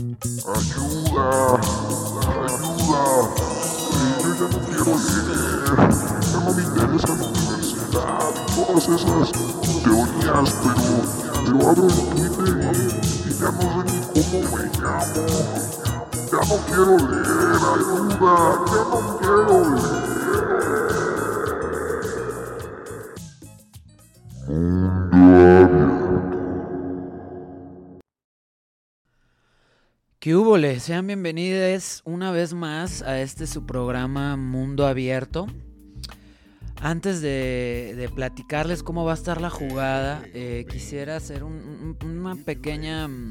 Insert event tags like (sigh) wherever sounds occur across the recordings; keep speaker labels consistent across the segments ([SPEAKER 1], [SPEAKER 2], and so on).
[SPEAKER 1] Ayuda, ayuda. Eh, yo ya no quiero leer. Ya no me interesa la universidad y todas esas teorías, pero, pero abro el Twitter y, y ya no sé ni cómo me llamo. Ya no quiero leer, ayuda, ya no quiero leer.
[SPEAKER 2] ¿Qué hubo? Sean bienvenidos una vez más a este su programa Mundo Abierto. Antes de, platicarles cómo va a estar la jugada, eh, quisiera hacer un- una pequeña mm,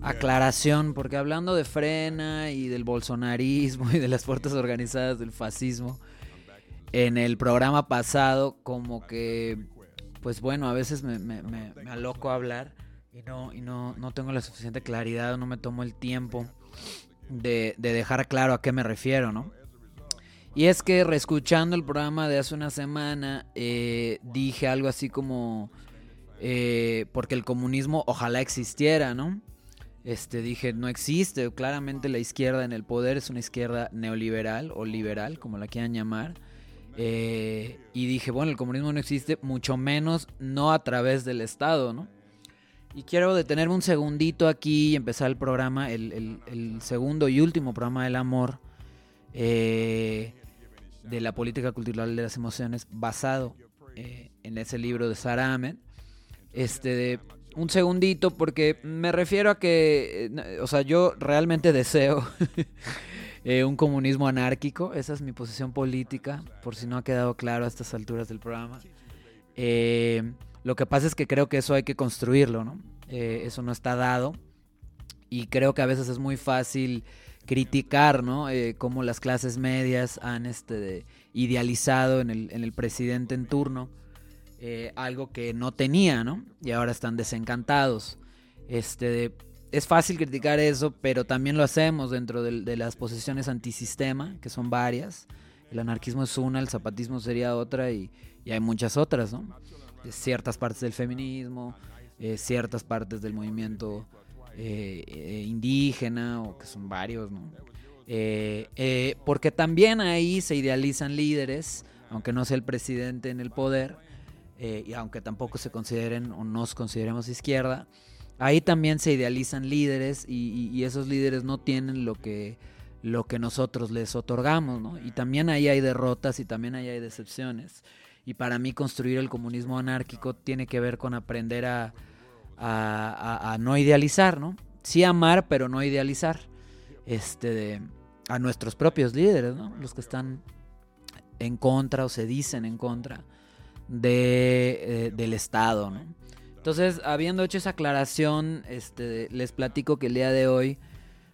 [SPEAKER 2] aclaración, porque hablando de frena y del bolsonarismo y de las fuerzas organizadas del fascismo, en el programa pasado como que, pues bueno, a veces me, me- me- me aloco a hablar y no, y no, no tengo la suficiente claridad, no me tomo el tiempo de, de dejar claro a qué me refiero, ¿no? Y es que reescuchando el programa de hace una semana, eh, dije algo así como, eh, porque el comunismo ojalá existiera, ¿no? Este, dije, no existe, claramente la izquierda en el poder es una izquierda neoliberal o liberal, como la quieran llamar. Eh, y dije, bueno, el comunismo no existe, mucho menos no a través del Estado, ¿no? Y quiero detenerme un segundito aquí y empezar el programa, el, el- el segundo y último programa del amor eh, de la política cultural de las emociones, basado eh, en ese libro de Sarah Ahmed. Este, un segundito, porque me refiero a que, eh, o sea, yo realmente deseo (laughs) eh, un comunismo anárquico, esa es mi posición política, por si no ha quedado claro a estas alturas del programa. Eh, lo que pasa es que creo que eso hay que construirlo, ¿no? Eh, eso no está dado. Y creo que a veces es muy fácil criticar, ¿no? Eh, cómo las clases medias han este, de- idealizado en el, en el presidente en turno eh, algo que no tenía, ¿no? Y ahora están desencantados. Este, de- es fácil criticar eso, pero también lo hacemos dentro del- de, las posiciones antisistema, que son varias. El anarquismo es una, el zapatismo sería otra y, y hay muchas otras, ¿no? Ciertas partes del feminismo, eh, ciertas partes del movimiento eh, eh, indígena, o que son varios, porque también ahí se idealizan líderes, aunque no sea el presidente en el poder, y aunque tampoco se consideren o nos consideremos izquierda, ahí también se idealizan líderes y esos líderes no tienen lo que, lo que nosotros les otorgamos, ¿no? Y también ahí hay derrotas y también ahí hay decepciones. Y para mí construir el comunismo anárquico tiene que ver con aprender a, no idealizar, ¿no? Sí amar, pero no idealizar. Este, a nuestros propios líderes, ¿no? Los que están en contra o se dicen en contra eh, del Estado, ¿no? Entonces, habiendo hecho esa aclaración, este, les platico que el día de hoy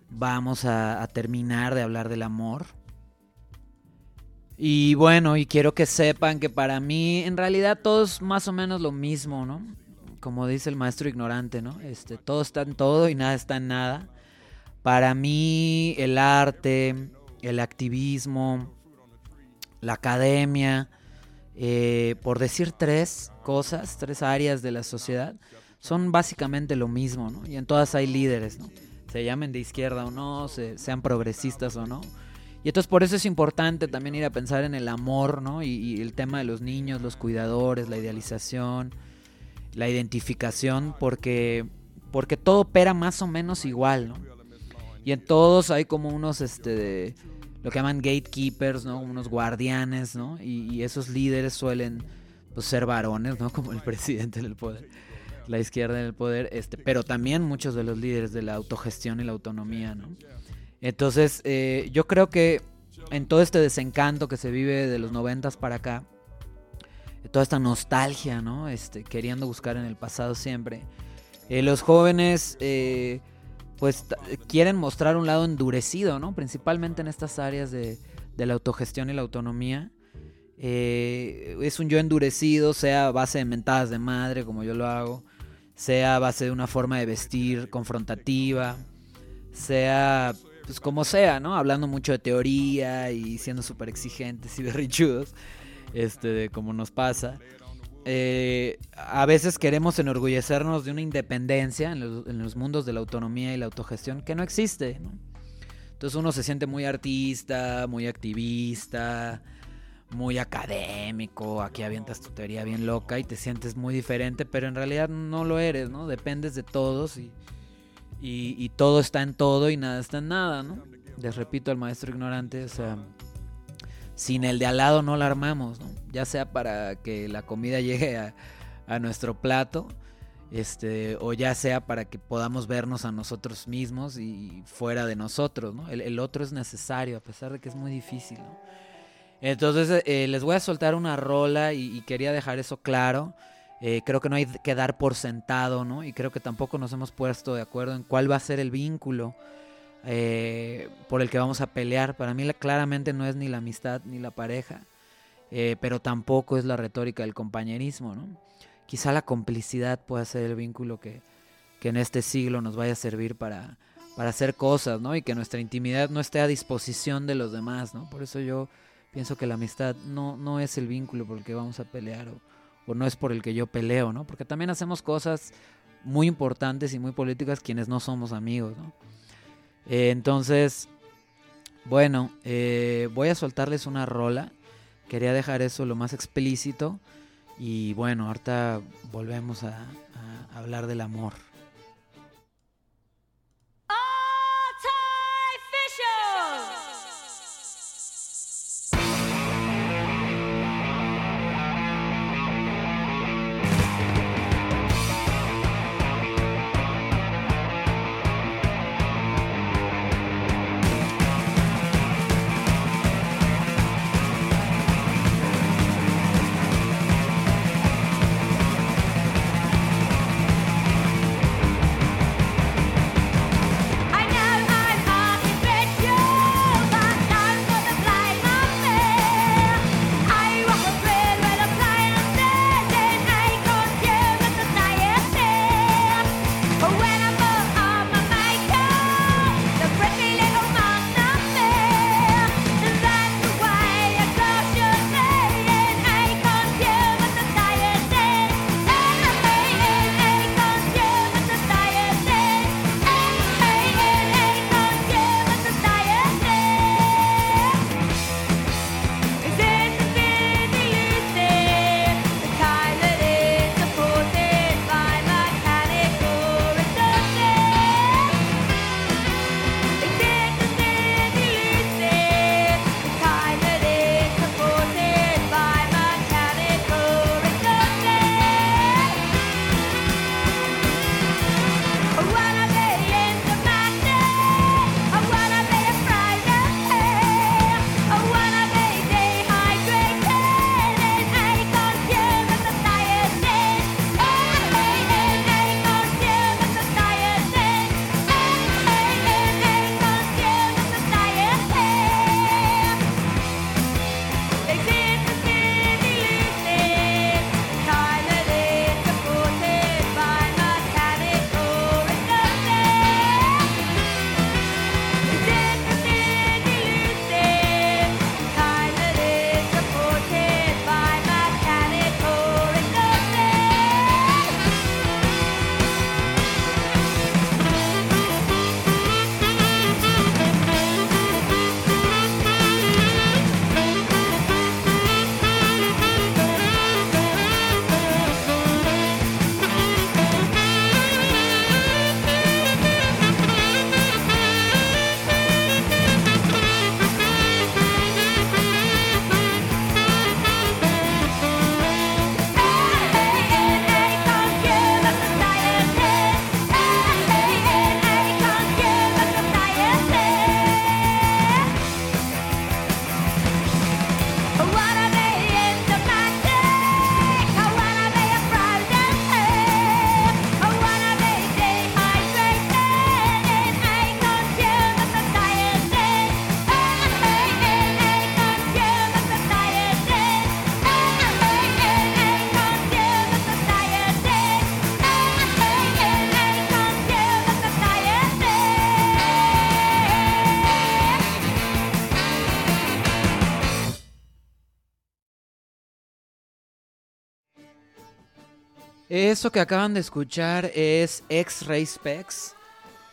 [SPEAKER 2] vamos a terminar de hablar del amor. Y bueno, y quiero que sepan que para mí en realidad todo es más o menos lo mismo, ¿no? Como dice el maestro ignorante, ¿no? Este, todo está en todo y nada está en nada. Para mí el arte, el activismo, la academia, eh, por decir tres cosas, tres áreas de la sociedad, son básicamente lo mismo, ¿no? Y en todas hay líderes, ¿no? Se llamen de izquierda o no, se- sean progresistas o no. Y entonces por eso es importante también ir a pensar en el amor, ¿no? Y, el tema de los niños, los cuidadores, la idealización, la identificación, porque, porque todo opera más o menos igual, ¿no? Y en todos hay como unos, este, lo que llaman gatekeepers, ¿no? Unos guardianes, ¿no? Y, y esos líderes suelen pues, ser varones, ¿no? (laughs) Como el presidente del poder, la izquierda en el poder, este, pero también muchos de los líderes de la autogestión y la autonomía, ¿no? Entonces, eh, yo creo que en todo este desencanto que se vive de los noventas para acá, toda esta nostalgia, ¿no? Este, queriendo buscar en el pasado siempre, eh, los jóvenes, eh, pues, quieren mostrar un lado endurecido, ¿no? Principalmente en estas áreas de, de la autogestión y la autonomía. Eh, es un yo endurecido, sea a base de mentadas de madre, como yo lo hago, sea a base de una forma de vestir confrontativa, sea pues como sea, ¿no? Hablando mucho de teoría y siendo súper exigentes y (laughs) berrichudos, este, de como nos pasa. eh, a veces queremos enorgullecernos de una independencia en los, mundos de la autonomía y la autogestión que no existe. Entonces uno se siente muy artista, muy activista, muy académico, aquí avientas tu teoría bien loca y te sientes muy diferente, pero en realidad no lo eres, ¿no? Dependes de todos y, y, todo está en todo y nada está en nada, ¿no? Les repito al maestro ignorante, sin el de al lado no la armamos, ¿no? Ya sea para que la comida (laughs) llegue a, nuestro plato, este, o ya sea para que podamos vernos a nosotros mismos y fuera de nosotros, ¿no? El, otro es necesario, a pesar de que es muy difícil, ¿no? Entonces eh, les voy a soltar una rola y, quería dejar eso claro. Eh, creo que no hay que dar por sentado, ¿no? Y creo que tampoco nos hemos puesto de acuerdo en cuál va a ser el vínculo eh, por el que vamos a pelear. Para mí claramente no es ni la amistad ni la pareja, pero tampoco es la retórica del compañerismo, ¿no? Quizá la complicidad pueda ser el vínculo que, que en este siglo nos vaya a servir para, para hacer cosas, ¿no? Y que nuestra intimidad no esté a disposición de los demás, ¿no? Por eso yo pienso que la amistad no, no es el vínculo por el que vamos a pelear o, no es por el que yo peleo, ¿no? Porque también hacemos cosas muy importantes y muy políticas quienes no somos amigos, ¿no? Eh, entonces, bueno, eh, voy a soltarles una rola. Quería dejar eso lo más explícito. Y bueno, ahorita volvemos a hablar del amor. Eso que acaban de escuchar es X-Ray Specs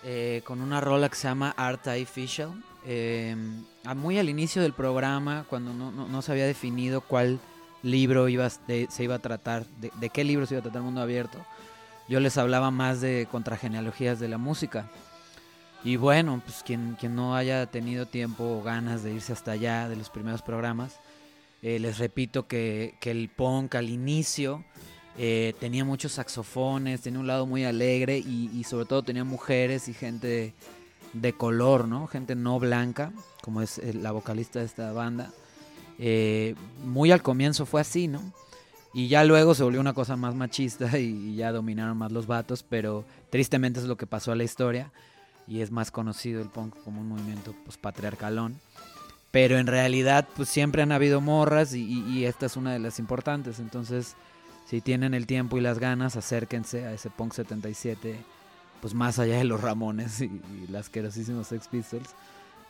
[SPEAKER 2] eh, con una rola que se llama Artificial. Eh, muy al inicio del programa, cuando no, se había definido cuál libro iba, se iba a tratar, de, qué libro se iba a tratar mundo abierto, yo les hablaba más de contragenealogías de la música. Y bueno, pues quien, quien no haya tenido tiempo o ganas de irse hasta allá de los primeros programas, eh, les repito que, que el punk al inicio eh, tenía muchos saxofones, tenía un lado muy alegre y, sobre todo tenía mujeres y gente de, color, ¿no? Gente no blanca, como es eh, la vocalista de esta banda. Eh, muy al comienzo fue así, ¿no? Y ya luego se volvió una cosa más machista y, ya dominaron más los vatos, pero tristemente es lo que pasó a la historia y es más conocido el punk como un movimiento pues, patriarcalón. Pero en realidad pues siempre han habido morras y, y esta es una de las importantes, entonces si tienen el tiempo y las ganas, acérquense a ese Punk 77, pues más allá de los Ramones y, las querosísimos Sex Pistols.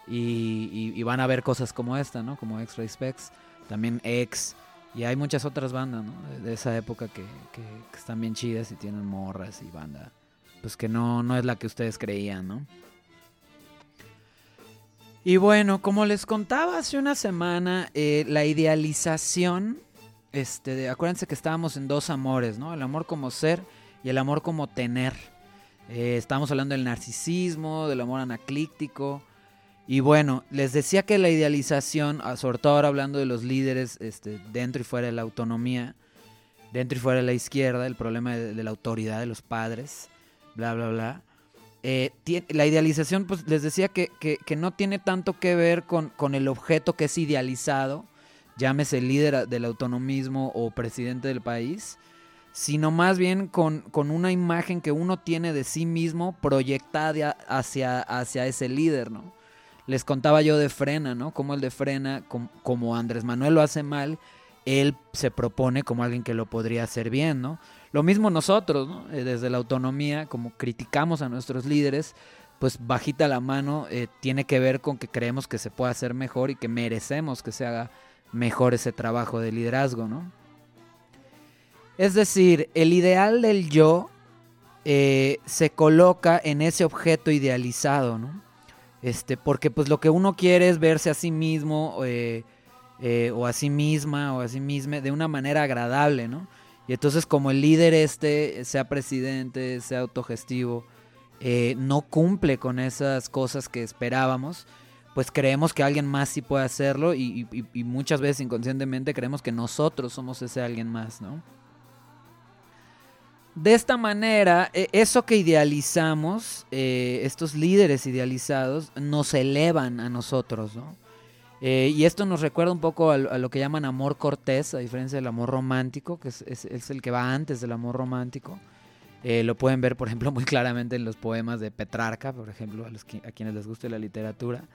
[SPEAKER 2] Y, van a ver cosas como esta, ¿no? Como X-Ray Specs, también X. Y hay muchas otras bandas, ¿no? De, esa época que, están bien chidas y tienen morras y banda. Pues que no, no es la que ustedes creían, ¿no? Y bueno, como les contaba hace una semana, eh, la idealización este, acuérdense que estábamos en dos amores, ¿no? El amor como ser y el amor como tener. Eh, estábamos hablando del narcisismo, del amor anaclíptico. Y bueno, les decía que la idealización, ah, sobre todo ahora hablando de los líderes este, dentro y fuera de la autonomía, dentro y fuera de la izquierda, el problema de, la autoridad de los padres, bla, bla, bla. Eh, la idealización, pues les decía que, no tiene tanto que ver con, con el objeto que es idealizado, llámese líder del autonomismo o presidente del país, sino más bien con, una imagen que uno tiene de sí mismo proyectada hacia, hacia ese líder, ¿no? Les contaba yo de Frena, ¿no? Como el de Frena, como, Andrés Manuel lo hace mal, él se propone como alguien que lo podría hacer bien, ¿no? Lo mismo nosotros, ¿no? Eh, desde la autonomía, como criticamos a nuestros líderes, pues bajita la mano eh, tiene que ver con que creemos que se puede hacer mejor y que merecemos que se haga mejor ese trabajo de liderazgo, ¿no? Es decir, el ideal del yo eh, se coloca en ese objeto idealizado, ¿no? Este, porque pues lo que uno quiere es verse a sí mismo eh, eh, o a sí misma o a sí misma de una manera agradable, ¿no? Y entonces como el líder este, sea presidente, sea autogestivo, no cumple con esas cosas que esperábamos, pues creemos que alguien más sí puede hacerlo y, muchas veces inconscientemente creemos que nosotros somos ese alguien más, ¿no? De esta manera, e, eso que idealizamos, eh, estos líderes idealizados, nos elevan a nosotros, ¿no? Eh, y esto nos recuerda un poco a, lo que llaman amor cortés, a diferencia del amor romántico, que es, el que va antes del amor romántico. Eh, lo pueden ver, por ejemplo, (laughs) muy claramente en los poemas de Petrarca, por ejemplo, a, a quienes les guste la literatura.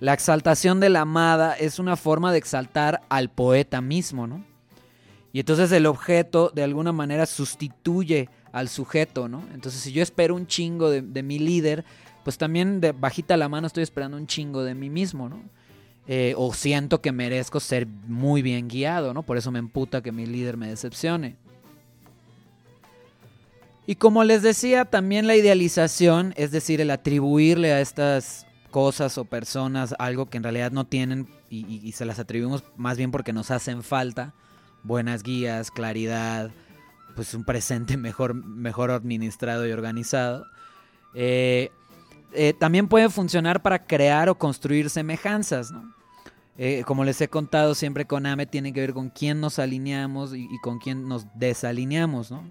[SPEAKER 2] La exaltación de la amada es una forma de exaltar al poeta mismo, ¿no? Y entonces el objeto de alguna manera sustituye al sujeto, ¿no? Entonces si yo espero un chingo de, mi líder, pues también de bajita la mano estoy esperando un chingo de mí mismo, ¿no? Eh, o siento que merezco ser muy bien guiado, ¿no? Por eso me emputa que mi líder me decepcione. Y como les decía, también la idealización, es decir, el atribuirle a estas cosas o personas algo que en realidad no tienen y, se las atribuimos más bien porque nos hacen falta. Buenas guías, claridad, pues un presente (laughs) mejor, mejor administrado y organizado. Eh, eh, también puede funcionar para crear o construir semejanzas, eh, como les he contado siempre con AME, tiene que ver con quién nos alineamos y con quién nos desalineamos, ¿no?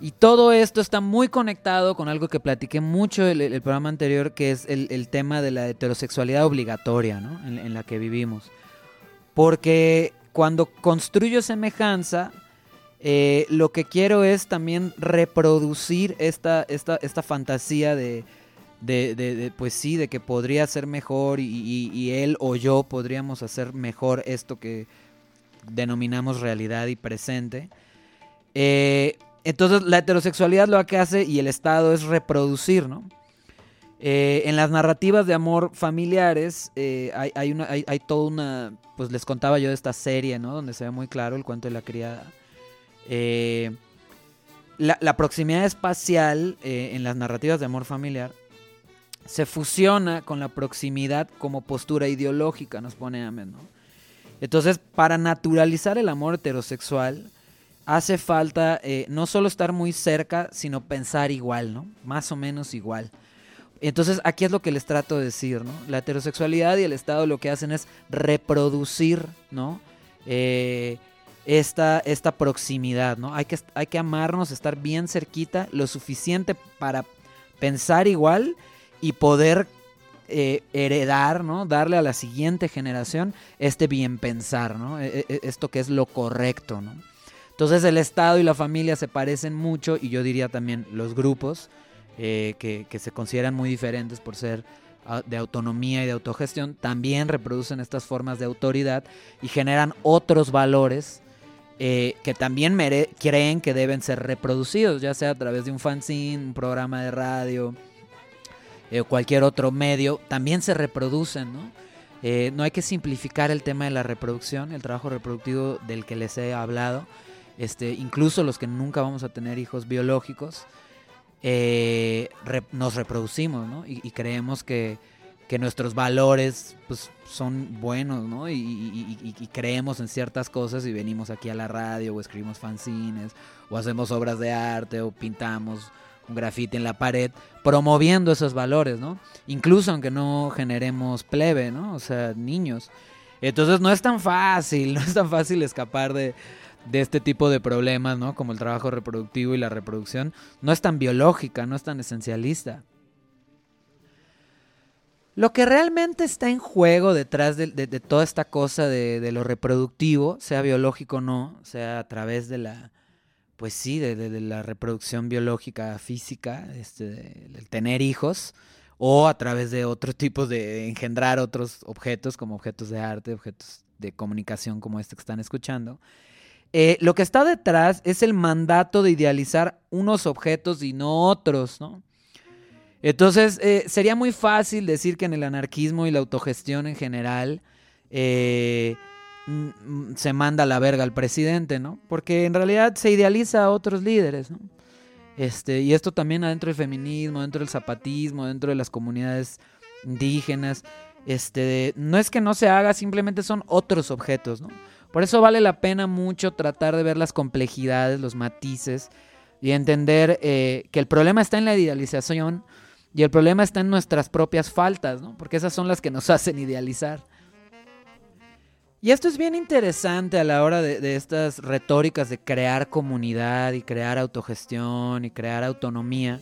[SPEAKER 2] Y todo esto está muy conectado con algo que platiqué mucho el, el programa anterior, que es el, tema de la heterosexualidad obligatoria ¿no? en, la que vivimos. Porque cuando construyo semejanza, eh, lo que quiero es también reproducir esta, esta, esta fantasía de, de, pues sí, de que podría ser mejor y, él o yo podríamos hacer mejor esto que denominamos realidad y presente. Eh, entonces la heterosexualidad lo que hace y el Estado es reproducir, ¿no? Eh, en las narrativas de amor familiares eh, hay, una, hay, toda una, pues les contaba yo de esta serie, ¿no? Donde se ve muy claro el cuento de la criada. Eh, la, proximidad espacial eh, en las narrativas de amor familiar se fusiona con la proximidad como postura ideológica, nos pone Amén, ¿no? Entonces, para naturalizar el amor heterosexual, hace falta eh, no solo estar muy cerca, sino pensar igual, ¿no? Más o menos igual. Entonces, aquí es lo que les trato de decir, ¿no? La heterosexualidad y el Estado lo que hacen es reproducir, ¿no? Eh, esta, esta proximidad, ¿no? Hay que, hay que amarnos, estar bien cerquita, lo suficiente para pensar igual y poder eh, heredar, ¿no? Darle a la siguiente generación este bien pensar, ¿no? E, e, esto que es lo correcto, ¿no? Entonces el Estado y la familia se parecen mucho y yo diría también los grupos eh, que, se consideran muy diferentes por ser ah, de autonomía y de autogestión, también reproducen estas formas de autoridad y generan otros valores eh, que también creen que deben ser reproducidos, ya sea a través de un fanzine, un programa de radio, eh, cualquier otro medio, también se reproducen, ¿no? Eh, no hay que simplificar el tema de la reproducción, el trabajo reproductivo del que les he hablado, este, incluso los que nunca vamos a tener hijos biológicos, eh, nos reproducimos, ¿no? Y, creemos que, nuestros valores pues, son buenos, ¿no? Y, creemos en ciertas cosas y venimos aquí a la radio o escribimos fanzines o hacemos obras de arte o pintamos un grafite en la pared, promoviendo esos valores, ¿no? Incluso aunque no generemos plebe, ¿no? O sea, niños. Entonces no es tan fácil, (laughs) no es tan fácil escapar de, de este tipo de problemas, ¿no? Como el trabajo reproductivo y la reproducción. No es tan biológica, no es tan esencialista. Lo que realmente está en juego detrás de, toda esta cosa de, lo reproductivo, sea biológico o no, sea a través de la, pues sí, de, la reproducción biológica, física, este, el tener hijos, o a través de otro tipo de engendrar otros objetos, como objetos de arte, objetos de comunicación como este que están escuchando. Eh, lo que está detrás es el mandato de idealizar unos objetos y no otros, ¿no? Entonces, eh, sería muy fácil decir que en el anarquismo y la autogestión en general, eh, Mm, se manda la verga al presidente, ¿no? Porque en realidad se idealiza a otros líderes, ¿no? Este, y esto también adentro del feminismo, dentro del zapatismo, dentro de las comunidades indígenas. Este, no es que no se haga, simplemente son otros objetos, ¿no? Por eso vale la pena mucho tratar de ver las complejidades, los matices y entender eh, que el problema está en la idealización y el problema está en nuestras propias faltas, ¿no? Porque esas son las que nos (laughs) hacen idealizar. Y esto es bien interesante a la hora de, estas retóricas de crear comunidad y crear autogestión y crear autonomía.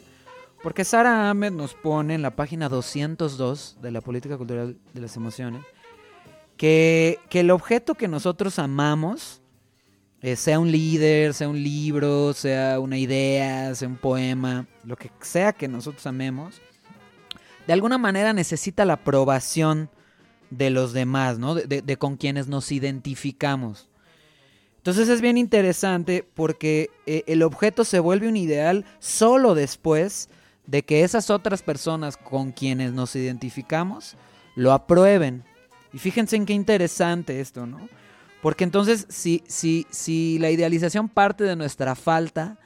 [SPEAKER 2] Porque Sara Ahmed nos pone en la página 202 de la Política Cultural de las Emociones que, el objeto que nosotros amamos, eh, sea un líder, sea un libro, sea una idea, sea un poema, lo que sea que nosotros amemos, de alguna manera necesita la aprobación de los demás, ¿no? De, con quienes nos identificamos. Entonces es bien interesante porque eh, el objeto se vuelve un ideal solo después de que esas otras personas con quienes nos identificamos lo aprueben. Y fíjense en qué interesante esto, ¿no? Porque entonces si, si, si la idealización parte de nuestra falta,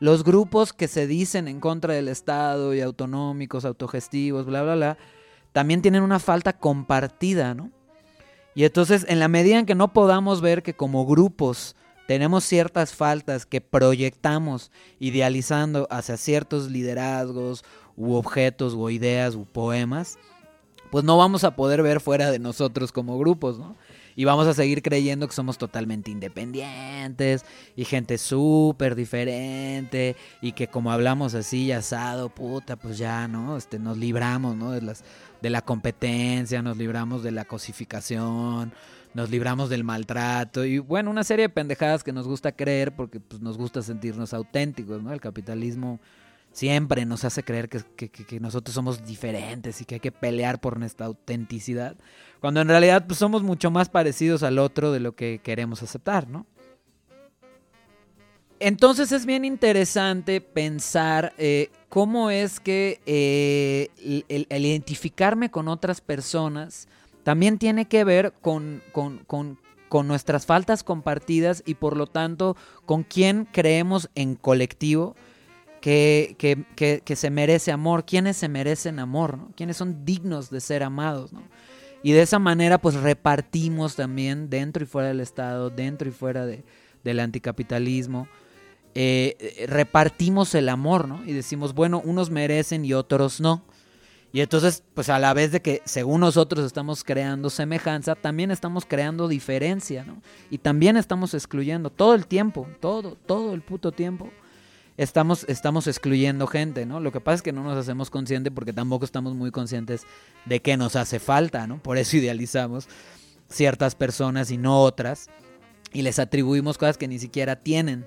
[SPEAKER 2] los grupos que se dicen en contra del Estado y autonómicos, autogestivos, bla, bla, bla, también tienen una falta compartida, ¿no? Y entonces, en la medida en que no podamos ver que como grupos tenemos ciertas faltas que proyectamos idealizando hacia ciertos liderazgos u objetos o ideas u poemas, pues no vamos a poder ver fuera de nosotros como grupos, ¿no? Y vamos a seguir creyendo que somos totalmente independientes y gente súper diferente y que como hablamos así, asado, puta, pues ya, ¿no? Este, nos libramos, ¿no? De las de la competencia, nos libramos de la cosificación, nos libramos del maltrato y bueno, una serie de pendejadas que nos gusta creer porque pues, nos gusta sentirnos auténticos, ¿no? El capitalismo siempre nos hace creer que, nosotros somos diferentes y que hay que pelear por nuestra autenticidad, cuando en realidad pues, somos mucho más parecidos al otro de lo que queremos aceptar, ¿no? Entonces es bien interesante pensar eh, cómo es que eh, el, identificarme con otras personas también tiene que ver con,
[SPEAKER 3] con nuestras faltas compartidas y por lo tanto con quién creemos en colectivo que, que, que, se merece amor, quiénes se merecen amor, ¿no? quiénes son dignos de ser amados. ¿no? Y de esa manera pues repartimos también dentro y fuera del Estado, dentro y fuera de, del anticapitalismo. Eh, repartimos el amor, ¿no? Y decimos, bueno, unos merecen y otros no. Y entonces, pues a la vez de que según nosotros estamos creando semejanza, también estamos creando diferencia, ¿no? Y también estamos excluyendo todo el tiempo, todo, todo el puto tiempo. Estamos, estamos excluyendo gente, ¿no? Lo que pasa es que no nos hacemos conscientes porque tampoco estamos muy conscientes de que nos hace falta, ¿no? Por eso idealizamos ciertas personas y no otras. Y les atribuimos cosas que ni siquiera tienen.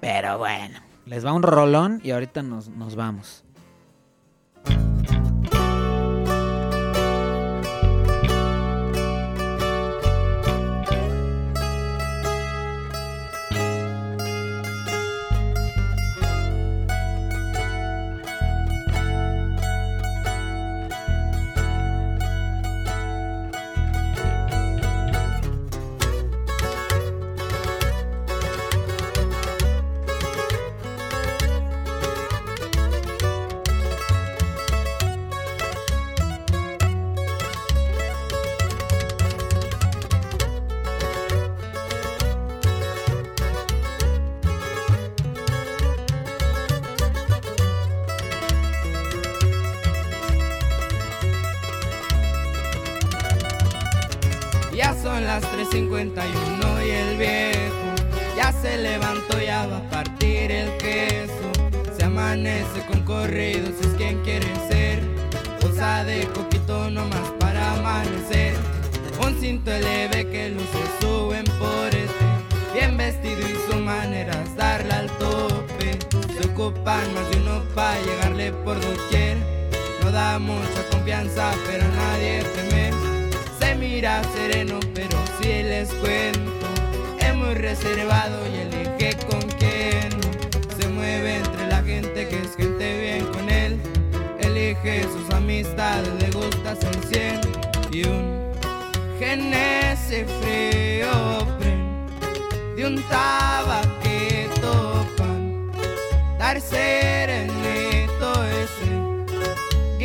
[SPEAKER 3] Pero bueno, les va un rolón y ahorita nos, nos vamos.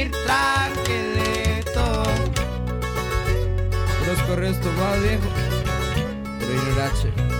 [SPEAKER 3] il traghetto. Conosco il resto, va viejo, pero ignorace.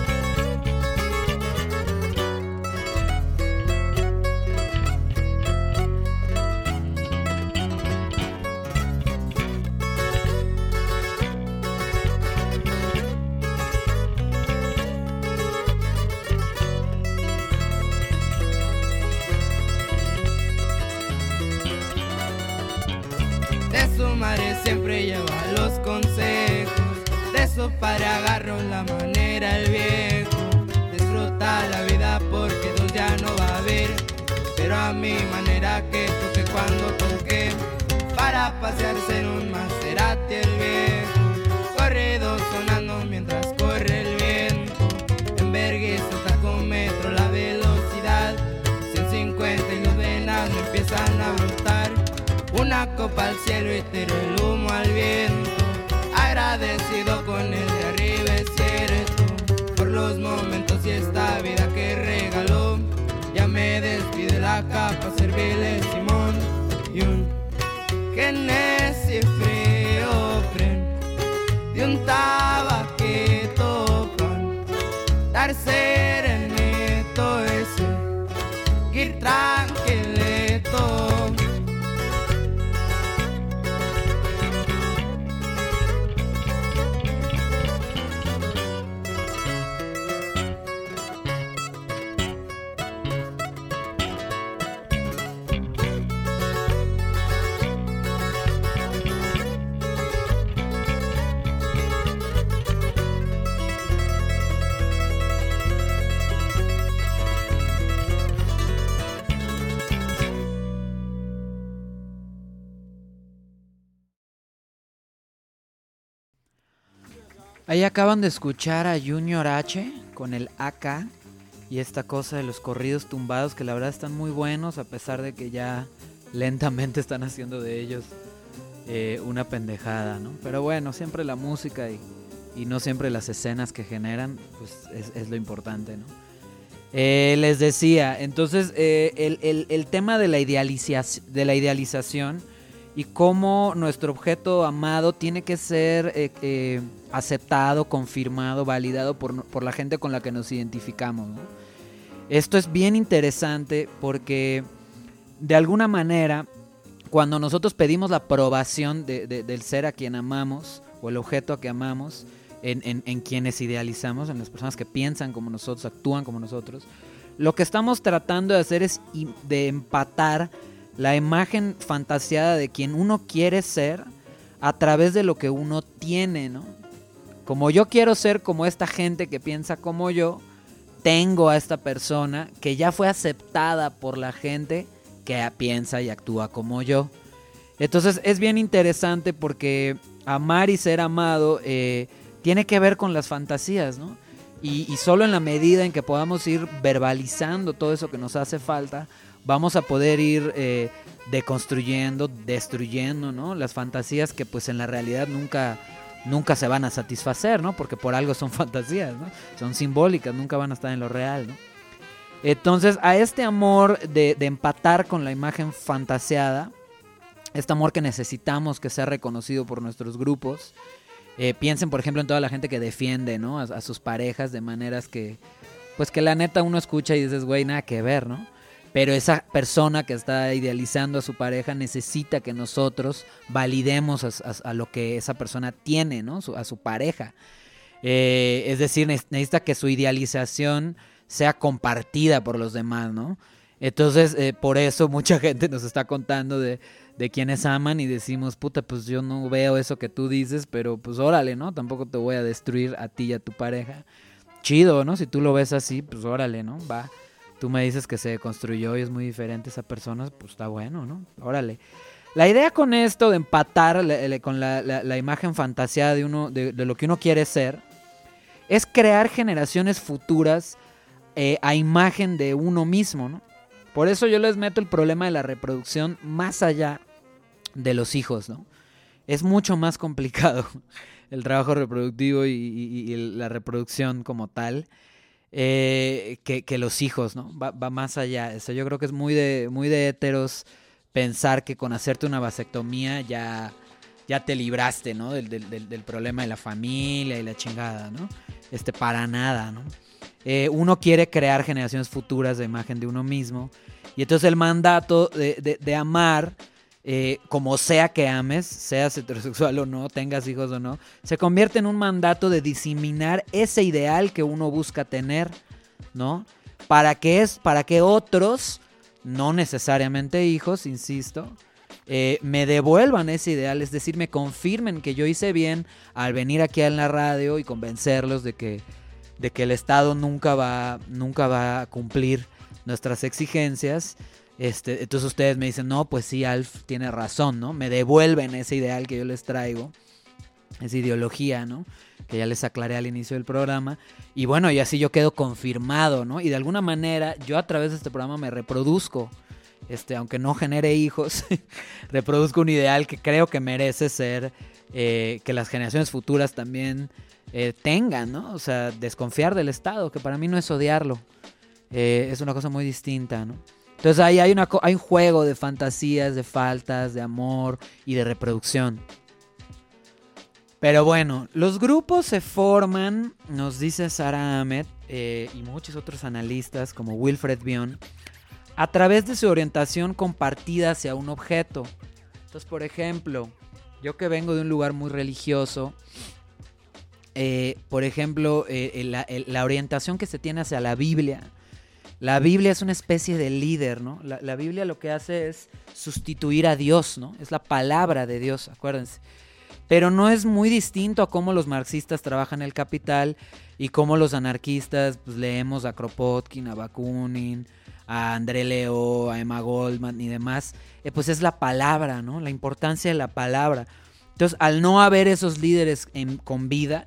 [SPEAKER 3] para servirles. Ahí acaban de escuchar a Junior H con el AK y esta cosa de los corridos tumbados que la verdad están muy buenos a pesar de que ya lentamente están haciendo de ellos eh, una pendejada, ¿no? Pero bueno, siempre la música y,
[SPEAKER 2] no siempre las escenas que generan, pues es, lo importante, ¿no? Eh, les decía, entonces eh, el, tema de la, de la idealización y cómo nuestro objeto amado tiene que ser eh, aceptado, confirmado, validado por, por, la gente con la que nos identificamos. ¿no? Esto es bien interesante porque de alguna manera, cuando nosotros pedimos la aprobación del ser a quien amamos o el objeto a que amamos, en, quienes idealizamos, en las personas que piensan como nosotros, actúan como nosotros. Lo que estamos tratando de hacer es de empatar la imagen fantaseada de quien uno quiere ser a través de lo que uno tiene, ¿no? Como yo quiero ser como esta gente que piensa como yo, tengo a esta persona que ya fue aceptada por la gente que piensa y actúa como yo. Entonces es bien interesante porque amar y ser amado eh, tiene que ver con las fantasías, ¿no? Y, solo en la medida en que podamos ir verbalizando todo eso que nos hace falta, vamos a poder ir eh, deconstruyendo, destruyendo, ¿no? Las fantasías que pues en la realidad nunca, nunca se van a satisfacer, ¿no? Porque por algo son (laughs) fantasías, ¿no? Son simbólicas, nunca van a estar en lo real, ¿no? Entonces, a este amor de, empatar con la imagen fantaseada, este amor que necesitamos que sea reconocido por nuestros grupos, eh, piensen, por ejemplo, en toda la gente que defiende, ¿no? A, sus parejas de maneras que, pues que la neta uno escucha y dices, güey, nada que ver, ¿no? Pero esa persona que está idealizando a su pareja necesita que nosotros validemos a, lo que esa persona tiene, ¿no? a su pareja. Eh, es decir, necesita que su idealización sea compartida por los demás, ¿no? Entonces, eh, por eso mucha (laughs) gente nos está contando de, de quienes aman y decimos, puta, pues yo no veo eso que tú dices, pero pues órale, ¿no? Tampoco te voy a destruir a ti y a tu pareja. Chido, ¿no? Si tú lo ves así, pues órale, ¿no? Va. Tú me dices que se construyó y es muy diferente esa persona, pues está bueno, ¿no? Órale. La idea con esto de empatar con la, imagen fantaseada de, uno, de, lo que uno quiere ser, es crear generaciones futuras eh, a imagen de uno mismo, ¿no? Por eso yo les meto el problema de la reproducción más allá de los hijos, ¿no? Es mucho más complicado (laughs) el trabajo reproductivo y, la reproducción como tal eh, que, los hijos, ¿no? Va, más allá. Eso yo creo que es muy de, muy de heteros pensar que con hacerte una vasectomía ya, ya te libraste, ¿no? Del, del, problema de la familia y la chingada, ¿no? Este, para nada, ¿no? Eh, uno quiere crear generaciones futuras de imagen de uno mismo. Y entonces el mandato de amar eh, como sea que ames, seas heterosexual o no, tengas hijos o no, se convierte en un mandato de diseminar ese ideal que uno busca tener, ¿no? Para que es, para que otros, no necesariamente hijos, insisto, eh, me devuelvan ese ideal, es decir, me confirmen que yo hice bien al venir aquí a la radio y convencerlos de que, de que el Estado nunca va, nunca va a cumplir nuestras exigencias este, entonces ustedes me dicen, no, pues sí, Alf tiene razón, ¿no? Me devuelven ese ideal que yo les traigo, esa ideología, ¿no? Que ya les aclaré al inicio del programa. Y bueno, y así yo quedo confirmado, ¿no? Y de alguna manera yo a través de este programa me reproduzco, este, aunque no genere hijos, (laughs) reproduzco un ideal que creo que merece ser, eh, que las generaciones futuras también eh, tengan, ¿no? O sea, desconfiar del Estado, que para mí no es odiarlo, eh, es una cosa muy distinta, ¿no? Entonces ahí hay, un juego de fantasías, de faltas, de amor y de reproducción. Pero bueno, los grupos se forman, nos dice Sara Ahmed eh, y muchos otros analistas como Wilfred Bion, a través de su orientación compartida hacia un objeto. Entonces, por ejemplo, yo que vengo de un lugar muy religioso, eh, por ejemplo, eh, la orientación que se tiene hacia la Biblia la Biblia es una especie de líder, ¿no? La, Biblia lo que hace es sustituir a Dios, ¿no? Es la palabra de Dios, acuérdense. Pero no es muy distinto a cómo los marxistas trabajan el capital y cómo los anarquistas pues, leemos a Kropotkin, a Bakunin, a André Leo, a Emma Goldman y demás. Eh, pues es la palabra, ¿no? La importancia de la palabra. Entonces, al no haber esos líderes con vida,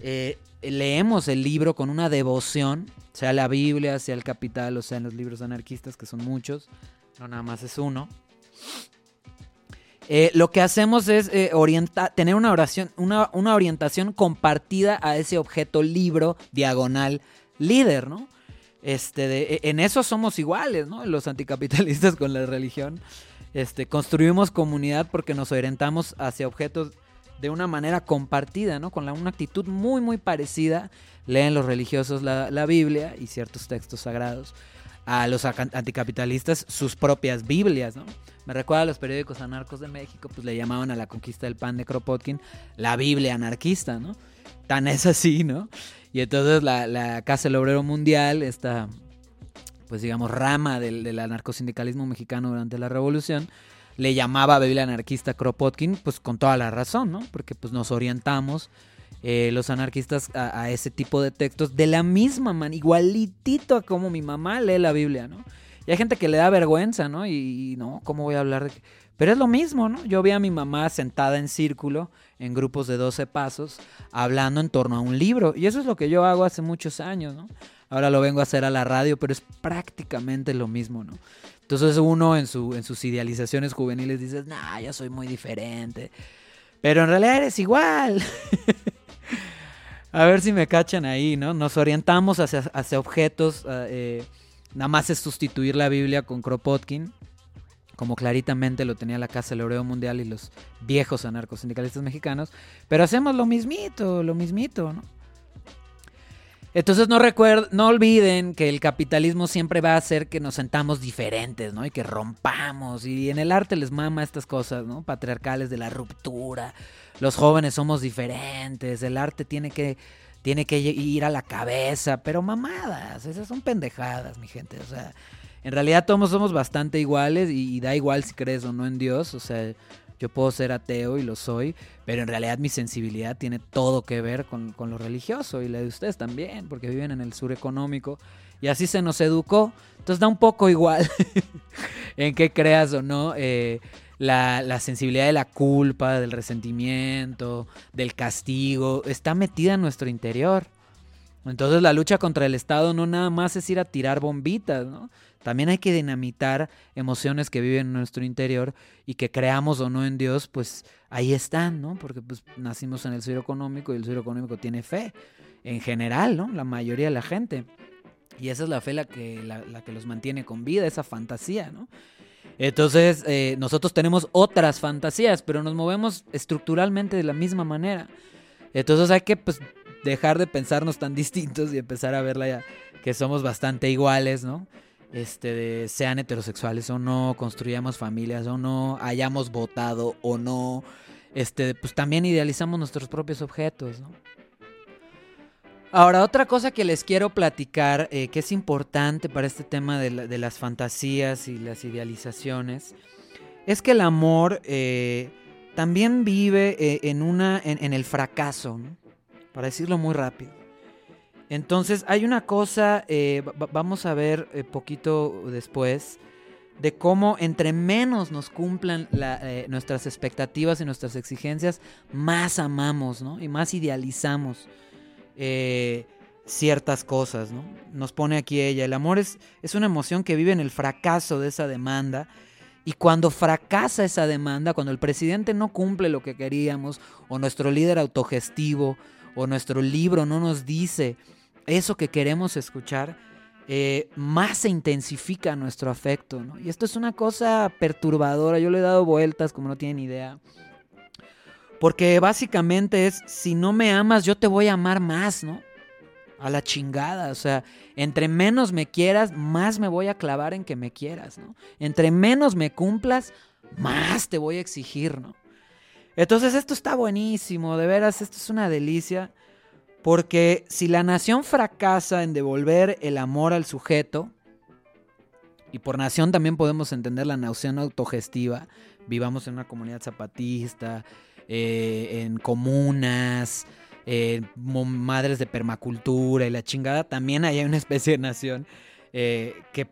[SPEAKER 2] eh, leemos el libro con una devoción sea la Biblia, sea el Capital o sea en los libros anarquistas, que son muchos, no nada más es uno. eh, lo que hacemos es eh, tener una, oración, una, una, orientación compartida a ese objeto libro diagonal líder, ¿no? Este, e, en eso somos iguales, ¿no? Los anticapitalistas (laughs) con la religión. Este, construimos comunidad porque nos orientamos hacia objetos de una manera compartida, ¿no? Con una actitud muy, muy parecida. Leen los religiosos la, Biblia y ciertos textos sagrados. A los anticapitalistas sus propias Biblias, ¿no? Me recuerda a los periódicos anarcos de México, pues le llamaban a la conquista del pan de Kropotkin la Biblia anarquista, ¿no? Tan es así, ¿no? Y entonces la, Casa del Obrero Mundial, esta, pues digamos, rama del anarcosindicalismo mexicano durante la Revolución, le llamaba Biblia anarquista Kropotkin, pues con toda la razón, ¿no? Porque pues nos orientamos eh, los anarquistas a, ese tipo de textos de la misma manera, igualitito a como mi mamá lee la Biblia, ¿no? Y hay gente que le da vergüenza, ¿no? Y, no, ¿cómo voy a hablar de Pero es lo mismo, ¿no? Yo vi a mi mamá sentada en círculo, en grupos de 12 pasos, hablando en torno a un libro. Y eso es lo que yo hago hace muchos años, ¿no? Ahora lo vengo a hacer a la radio, pero es prácticamente lo mismo, ¿no? Entonces uno en, su, en sus idealizaciones juveniles dice, nah, yo soy muy diferente. Pero en realidad eres igual. (laughs) a ver si me cachan ahí, ¿no? Nos orientamos hacia, hacia objetos. Eh, Nada más es sustituir la Biblia con Kropotkin, como claritamente lo tenía la Casa del Obrero Mundial y los viejos anarcosindicalistas mexicanos, pero hacemos lo mismito, lo mismito, ¿no? Entonces no, no olviden que el capitalismo siempre va a hacer que nos sentamos diferentes, ¿no? Y que rompamos. Y en el arte les mama estas cosas, ¿no? Patriarcales de la ruptura. Los jóvenes somos diferentes. El arte tiene que tiene que ir a la cabeza, pero mamadas, esas son pendejadas, mi gente. O sea, en realidad todos somos bastante iguales y, da igual si crees o no en Dios. O sea, yo puedo ser ateo y lo soy, pero en realidad mi sensibilidad tiene todo que ver con, lo religioso y la de ustedes también, porque viven en el sur económico y así se nos educó. Entonces da un poco igual (laughs) en qué creas o no. Eh, la, sensibilidad de la culpa, del resentimiento, del castigo, está metida en nuestro interior. Entonces la lucha contra el Estado no nada más es ir a tirar bombitas, ¿no? También hay que dinamitar emociones que viven en nuestro interior y que creamos o no en Dios, pues ahí están, ¿no? Porque pues nacimos en el sur económico y el sur económico tiene fe, en general, ¿no? La mayoría de la gente. Y esa es la fe la que, la que los mantiene con vida, esa fantasía, ¿no? Entonces, eh, nosotros tenemos otras fantasías, pero nos movemos estructuralmente de la misma manera. Entonces hay que pues, dejar de pensarnos tan (laughs) distintos y empezar a verla ya, que somos bastante iguales, ¿no? Este, sean heterosexuales o no, construyamos familias o no, hayamos votado o no, este, pues también idealizamos nuestros propios objetos. Ahora, otra cosa que les quiero platicar, eh, que es importante para este tema de, las fantasías y las idealizaciones, es que el amor eh, también vive eh, en, una, en, el fracaso, para decirlo muy rápido. Entonces, hay una cosa, vamos a ver poquito después, de cómo entre menos nos cumplan nuestras expectativas y nuestras exigencias, más amamos, ¿no? Y más idealizamos. Eh, ciertas cosas, ¿no? Nos pone aquí ella. El amor es, es una emoción que vive en el fracaso de esa demanda. Y cuando fracasa esa demanda, cuando el presidente no cumple lo que queríamos, o nuestro líder autogestivo, o nuestro libro no nos dice eso que queremos escuchar, eh, más se intensifica nuestro afecto. ¿no? Y esto es una cosa perturbadora. Yo le he dado vueltas, como no tienen idea. Porque básicamente es, si no me amas, yo te voy a amar más, ¿no? A la chingada, o sea, entre menos me quieras, más me voy a clavar en que me quieras, ¿no? Entre menos me cumplas, más te voy a exigir, ¿no? Entonces esto está buenísimo, de veras, esto es una delicia, porque si la nación fracasa en devolver el amor al sujeto, y por nación también podemos entender la nación autogestiva, vivamos en una comunidad zapatista, eh, en comunas, eh, madres de permacultura y la chingada, también hay una especie de nación eh, que,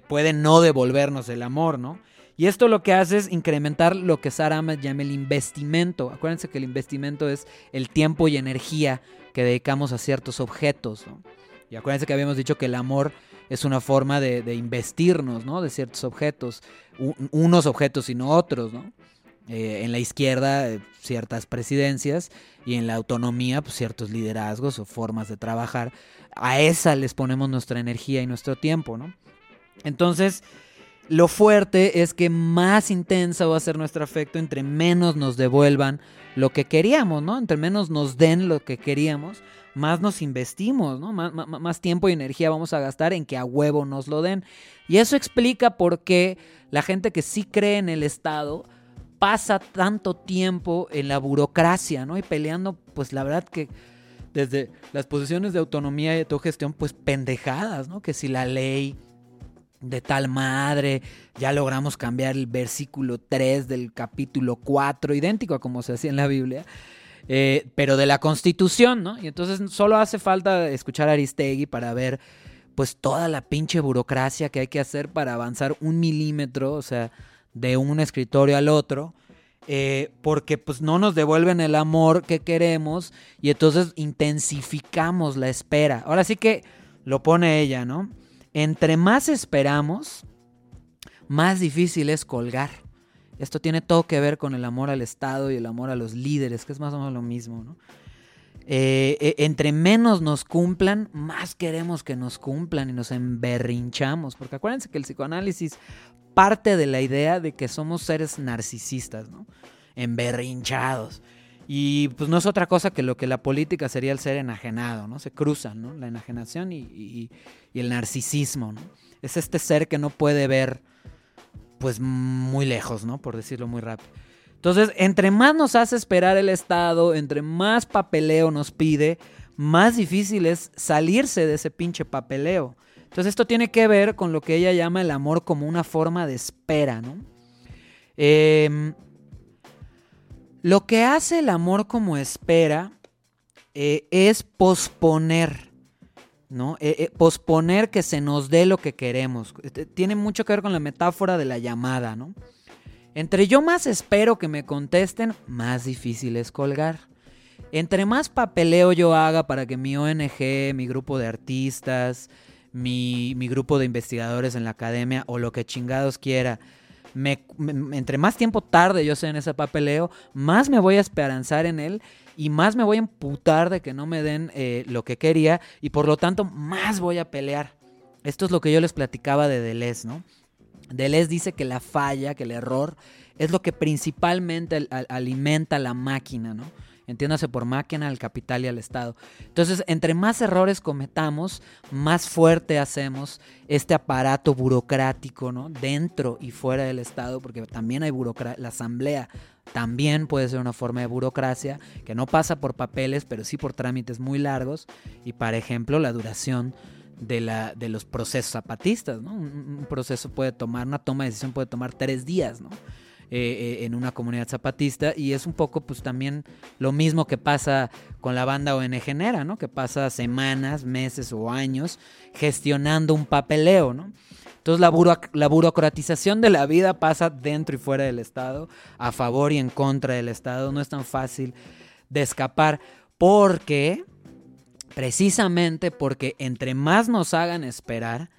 [SPEAKER 2] puede no devolvernos el amor, ¿no? Y esto lo que hace es incrementar lo que Sara llama el investimento. Acuérdense que el investimento es el tiempo y energía que dedicamos a ciertos objetos, ¿no? Y acuérdense que habíamos dicho que el amor es una forma de, investirnos, ¿no? De ciertos objetos, unos objetos y no otros, ¿no? Eh, en la izquierda, eh, ciertas presidencias y en la autonomía, pues, ciertos liderazgos o formas de trabajar. A esa les ponemos nuestra energía y nuestro tiempo. Entonces, lo fuerte es que más intensa va a ser nuestro afecto entre menos nos devuelvan lo que queríamos, ¿no? Entre menos nos den lo que queríamos, más nos investimos, ¿no? Más, tiempo y energía vamos a gastar en que a huevo nos lo den. Y eso explica por qué la gente que sí cree en el Estado pasa tanto tiempo en la burocracia, ¿no? Y peleando, pues la verdad que desde las posiciones de autonomía y autogestión, pues pendejadas, ¿no? Que si la ley de tal madre, ya logramos cambiar el versículo 3 del capítulo 4, idéntico a como se hacía en la Biblia, eh, pero de la Constitución, ¿no? Y entonces solo hace falta escuchar a Aristegui para ver pues toda la pinche burocracia que hay que hacer para avanzar un milímetro, o sea, de un escritorio al otro, eh, porque pues no nos devuelven el amor que queremos y entonces intensificamos la espera. Ahora sí que lo pone ella, ¿no? Entre más esperamos, más difícil es colgar. Esto tiene todo que ver con el amor al Estado y el amor a los líderes, que es más o menos lo mismo, ¿no? Eh, eh, entre menos nos cumplan, más queremos que nos cumplan y nos emberrinchamos. Porque acuérdense que el psicoanálisis parte de la idea de que somos seres narcisistas. Emberrinchados. Y pues no es otra cosa que lo que la política sería el ser enajenado, ¿no? Se cruzan, ¿no? La enajenación y, el narcisismo, ¿no? Es este ser que no puede ver, pues muy lejos, ¿no? Por decirlo muy rápido. Entonces, entre más nos hace esperar el Estado, entre más papeleo nos pide, más difícil es salirse de ese pinche papeleo. Entonces, esto tiene que ver con lo que ella llama el amor como una forma de espera, ¿no? Eh, lo que hace el amor como espera eh, es posponer, ¿no? Eh, eh, posponer que se nos dé lo que queremos. Tiene mucho que ver con la metáfora de la llamada, ¿no? Entre yo más espero que me contesten, más difícil es colgar. Entre más papeleo yo haga para que mi ONG, mi grupo de artistas, mi, mi grupo de investigadores en la academia o lo que chingados quiera, entre más tiempo tarde yo sé en ese papeleo, más me voy a esperanzar en él y más me voy a emputar de que no me den eh, lo que quería y por lo tanto más voy a pelear. Esto es lo que yo les platicaba de Deleuze, ¿no? Deleuze dice que la falla, que el error es lo que principalmente alimenta la máquina, ¿no? Entiéndase por máquina, al capital y al Estado. Entonces, entre más errores cometamos, más fuerte hacemos este aparato burocrático, ¿no? Dentro y fuera del Estado, porque también hay burocracia, la asamblea también puede ser una forma de burocracia que no pasa por papeles, pero sí por trámites muy largos y, por ejemplo, la duración de, la, de los procesos zapatistas, ¿no? Un, un proceso puede tomar, una toma de decisión puede tomar tres días, ¿no? Eh, eh, en una comunidad zapatista y es un poco pues también lo mismo que pasa con la banda ONG Genera, ¿no? Que pasa semanas, meses o años gestionando un papeleo, ¿no? Entonces la, la burocratización de la vida pasa dentro y fuera del Estado, a favor y en contra del Estado, no es tan fácil de escapar porque, precisamente porque entre más nos hagan esperar,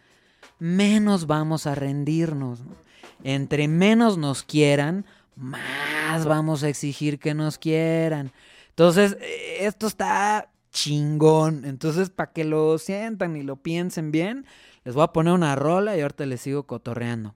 [SPEAKER 2] menos vamos a rendirnos. ¿no? Entre menos nos quieran, más vamos a exigir que nos quieran. Entonces, eh, esto está chingón. Entonces, para que lo sientan y lo piensen bien, les voy a poner una rola y ahorita les sigo cotorreando.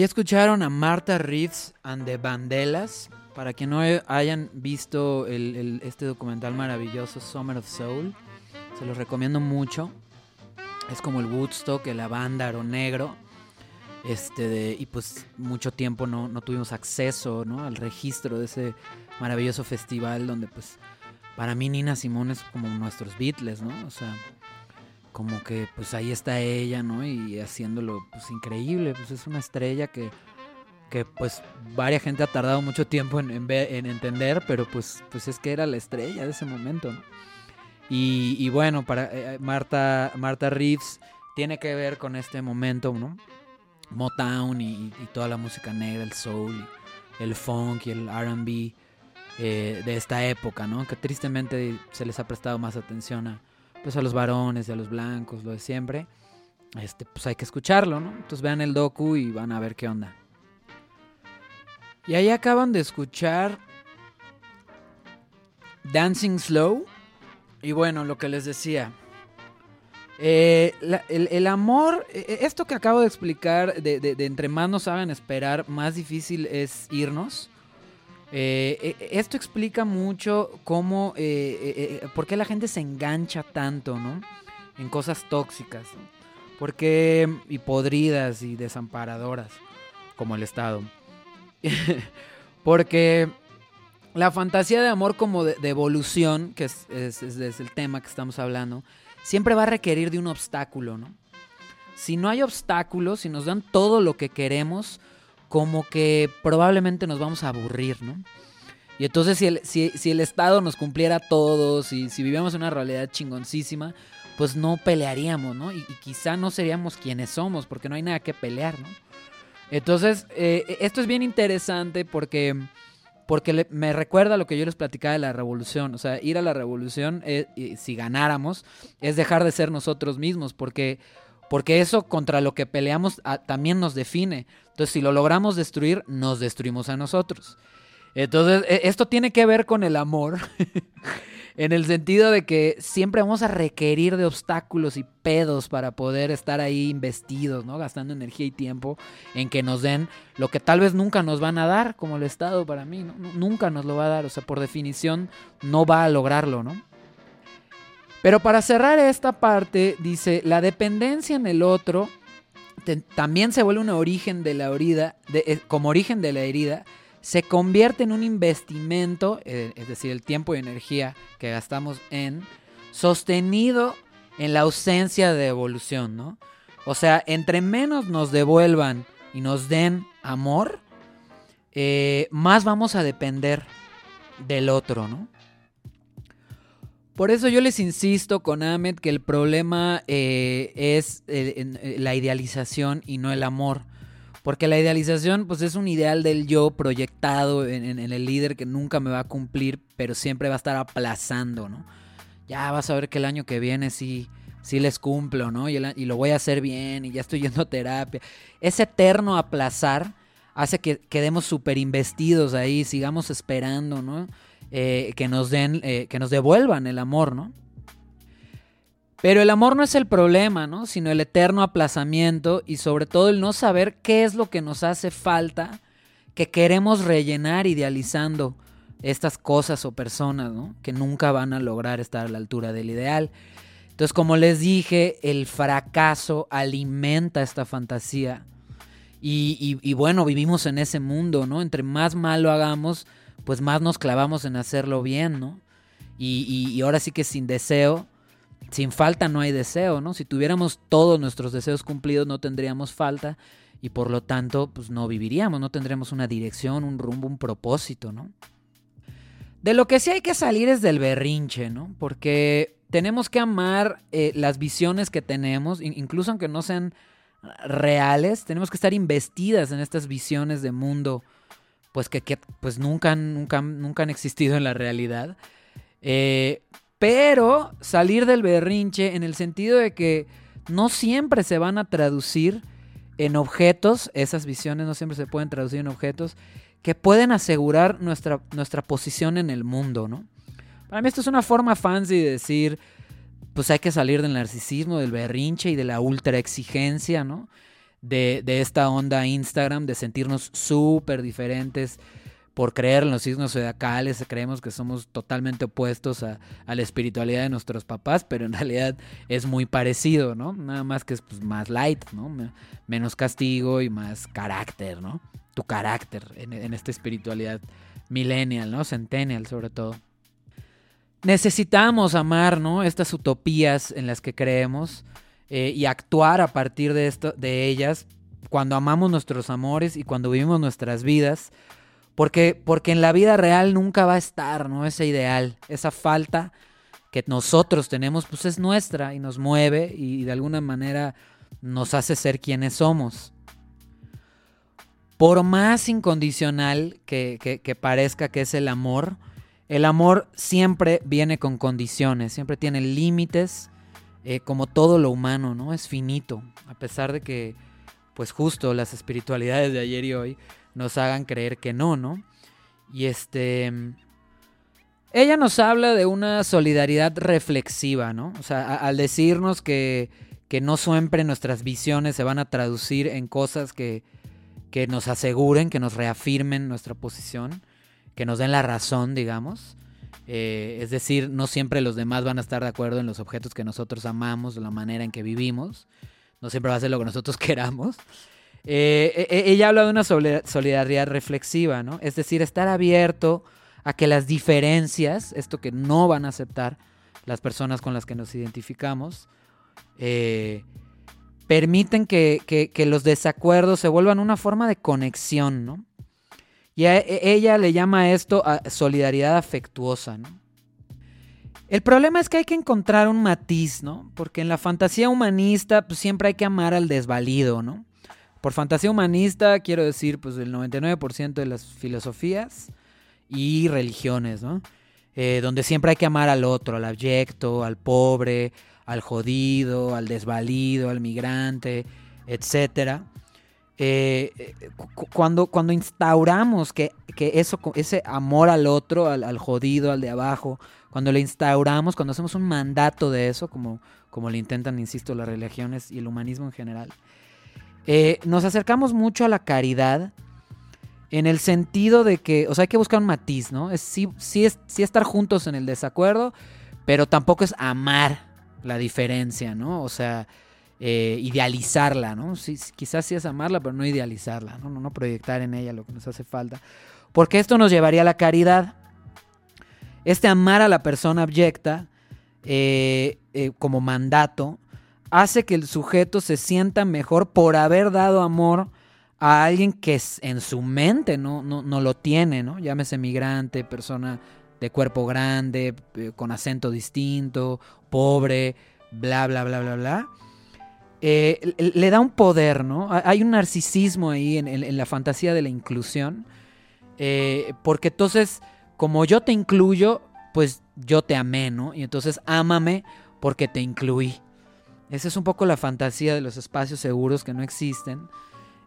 [SPEAKER 2] Ahí escucharon a Marta Reeves and the Bandelas. Para quien no hayan visto este documental maravilloso, Summer of Soul, se los recomiendo mucho. Es como el Woodstock, la banda Aro Negro. Este, y pues mucho tiempo no, no tuvimos acceso al registro de ese maravilloso festival donde pues para mí Nina Simone es como nuestros Beatles, ¿no? O sea, como que pues ahí está ella, ¿no? Y haciéndolo pues increíble, pues es una estrella que, que pues varia gente ha tardado mucho tiempo en, en, entender, pero pues, pues es que era la estrella de ese momento, ¿no? Y, bueno, para eh, Marta, Marta Reeves tiene que ver con este momento, ¿no? Motown y, toda la música negra, el soul, el funk y el RB eh, de esta época, ¿no? Que tristemente se les ha prestado más atención a, pues a los varones y a los blancos, lo de siempre. Este, pues hay que escucharlo, ¿no? Entonces vean el docu y van a ver qué onda. Y ahí acaban de escuchar Dancing Slow y bueno, lo que les decía. Eh, el, amor, e, e, esto que acabo de explicar, de, entre más nos hagan esperar, más difícil es irnos. Eh, e, esto explica mucho cómo, eh, por qué la gente se engancha tanto, ¿no? En cosas tóxicas. Porque, y podridas y desamparadoras, como el Estado. (laughs) Porque la fantasía de amor como de, evolución, que es, el tema que estamos hablando, siempre va a requerir de un obstáculo, ¿no? Si no hay obstáculos, si nos dan todo lo que queremos, como que probablemente nos vamos a aburrir, ¿no? Y entonces si el, si, el Estado nos cumpliera a todos y si vivíamos en una realidad chingoncísima, pues no pelearíamos, ¿no? Y, quizá no seríamos quienes somos, porque no hay nada que pelear, ¿no? Entonces, eh, esto es bien interesante porque porque me recuerda lo que yo les platicaba de la revolución. O sea, ir a la revolución, eh, si ganáramos, es dejar de ser nosotros mismos, porque, porque eso contra lo que peleamos ah, también nos define. Entonces, si lo logramos destruir, nos destruimos a nosotros. Entonces, e, esto tiene que ver con el amor. (laughs) En el sentido de que siempre vamos a requerir de obstáculos y pedos para poder estar ahí investidos, ¿no? Gastando energía y tiempo en que nos den lo que tal vez nunca nos van a dar, como el Estado para mí, ¿no? Nunca nos lo va a dar, o sea, por definición no va a lograrlo, ¿no? Pero para cerrar esta parte, dice, la dependencia en el otro también se vuelve un origen de la herida, eh, como origen de la herida, se convierte en un investimento, eh, es decir, el tiempo y energía que gastamos en, sostenido en la ausencia de evolución, ¿no? O sea, entre menos nos devuelvan y nos den amor, eh, más vamos a depender del otro, ¿no? Por eso yo les insisto con Ahmed que el problema eh, es la idealización y no el amor. Porque la idealización, pues es un ideal del yo proyectado en, el líder que nunca me va a cumplir, pero siempre va a estar aplazando, ¿no? Ya vas a ver que el año que viene sí, sí les cumplo, ¿no? Y, lo voy a hacer bien y ya estoy yendo a terapia. Ese eterno aplazar hace que quedemos súper investidos ahí, sigamos esperando, ¿no? Eh, que nos den, eh, que nos devuelvan el amor, ¿no? Pero el amor no es el problema, ¿no? Sino el eterno aplazamiento y sobre todo el no saber qué es lo que nos hace falta, que queremos rellenar idealizando estas cosas o personas, ¿no? Que nunca van a lograr estar a la altura del ideal. Entonces, como les dije, el fracaso alimenta esta fantasía. Y, bueno, vivimos en ese mundo, ¿no? Entre más mal lo hagamos, pues más nos clavamos en hacerlo bien, ¿no? Y, y ahora sí que sin deseo, sin falta no hay deseo, ¿no? Si tuviéramos todos nuestros deseos cumplidos no tendríamos falta y por lo tanto pues no viviríamos, no tendríamos una dirección, un rumbo, un propósito, ¿no? De lo que sí hay que salir es del berrinche, ¿no? Porque tenemos que amar eh, las visiones que tenemos, incluso aunque no sean reales, tenemos que estar investidas en estas visiones de mundo, pues que, pues nunca, nunca, nunca han existido en la realidad. Eh, pero salir del berrinche en el sentido de que no siempre se van a traducir en objetos, esas visiones no siempre se pueden traducir en objetos que pueden asegurar nuestra, nuestra posición en el mundo, ¿no? Para mí esto es una forma fancy de decir, pues hay que salir del narcisismo, del berrinche y de la ultra exigencia, ¿no? De, de esta onda Instagram, de sentirnos súper diferentes por creer en los signos zodiacales, creemos que somos totalmente opuestos a, la espiritualidad de nuestros papás, pero en (laughs) realidad es muy parecido, ¿no? Nada más que es pues, más light, ¿no? Menos castigo y más carácter, ¿no? Tu carácter en, en esta espiritualidad millennial, ¿no? Centennial sobre todo. Necesitamos amar, ¿no? Estas utopías en las que creemos eh, y actuar a partir de, esto, de ellas cuando amamos nuestros amores y cuando vivimos nuestras vidas porque, porque en la vida real nunca va a estar, ¿no? Ese ideal, esa falta que nosotros tenemos, pues es nuestra y nos mueve y de alguna manera nos hace ser quienes somos. Por más incondicional que, parezca que es el amor, el amor siempre viene con condiciones, siempre tiene límites, eh, como todo lo humano, ¿no? Es finito, a pesar de que, pues justo las espiritualidades de ayer y hoy nos hagan creer que no, ¿no? Y este... Ella nos habla de una solidaridad reflexiva, ¿no? O sea, al decirnos que, que, no siempre nuestras visiones se van a traducir en cosas que, que nos aseguren, que nos reafirmen nuestra posición, que nos den la razón, digamos. Eh, es decir, no siempre los demás van a estar de acuerdo en los objetos que nosotros amamos, la manera en que vivimos. No siempre va a ser lo que nosotros (laughs) queramos. Eh, e, e, ella habla de una solidaridad reflexiva, ¿no? Es decir, estar abierto a que las diferencias, esto que no van a aceptar las personas con las que nos identificamos, eh, permiten que, los desacuerdos se vuelvan una forma de conexión, ¿no? Y e, ella le llama esto a solidaridad afectuosa, ¿no? El problema es que hay que encontrar un matiz, ¿no? Porque en la fantasía humanista pues, siempre hay que amar al desvalido, ¿no? Por fantasía humanista quiero decir pues el 99% de las filosofías y religiones, ¿no? Eh, donde siempre hay que amar al otro, al abyecto, al pobre, al jodido, al desvalido, al migrante, etc. Eh, cuando, cuando instauramos que, eso, ese amor al otro, al, jodido, al de abajo, cuando le instauramos, cuando hacemos un mandato de eso, como, como le intentan, insisto, las religiones y el humanismo en general, eh, nos acercamos mucho a la caridad en el sentido de que, o sea, hay que buscar un matiz, ¿no? Es sí, es, estar juntos en el desacuerdo, pero tampoco es amar la diferencia, ¿no? O sea, eh, idealizarla, ¿no? Sí, quizás sí es amarla, pero no idealizarla, ¿no? ¿no? proyectar en ella lo que nos hace falta. Porque esto nos llevaría a la caridad. Este amar a la persona abyecta eh, como mandato hace que el sujeto se sienta mejor por haber dado amor a alguien que en su mente no, no, lo tiene, ¿no? Llámese migrante, persona de cuerpo grande, eh, con acento distinto, pobre, bla, bla, bla, bla, bla. Eh, le da un poder, ¿no? Hay un narcisismo ahí en, la fantasía de la inclusión, eh, porque entonces, como yo te incluyo, pues yo te amé, ¿no? Y entonces ámame porque te incluí. Esa es un poco la fantasía de los espacios seguros que no existen.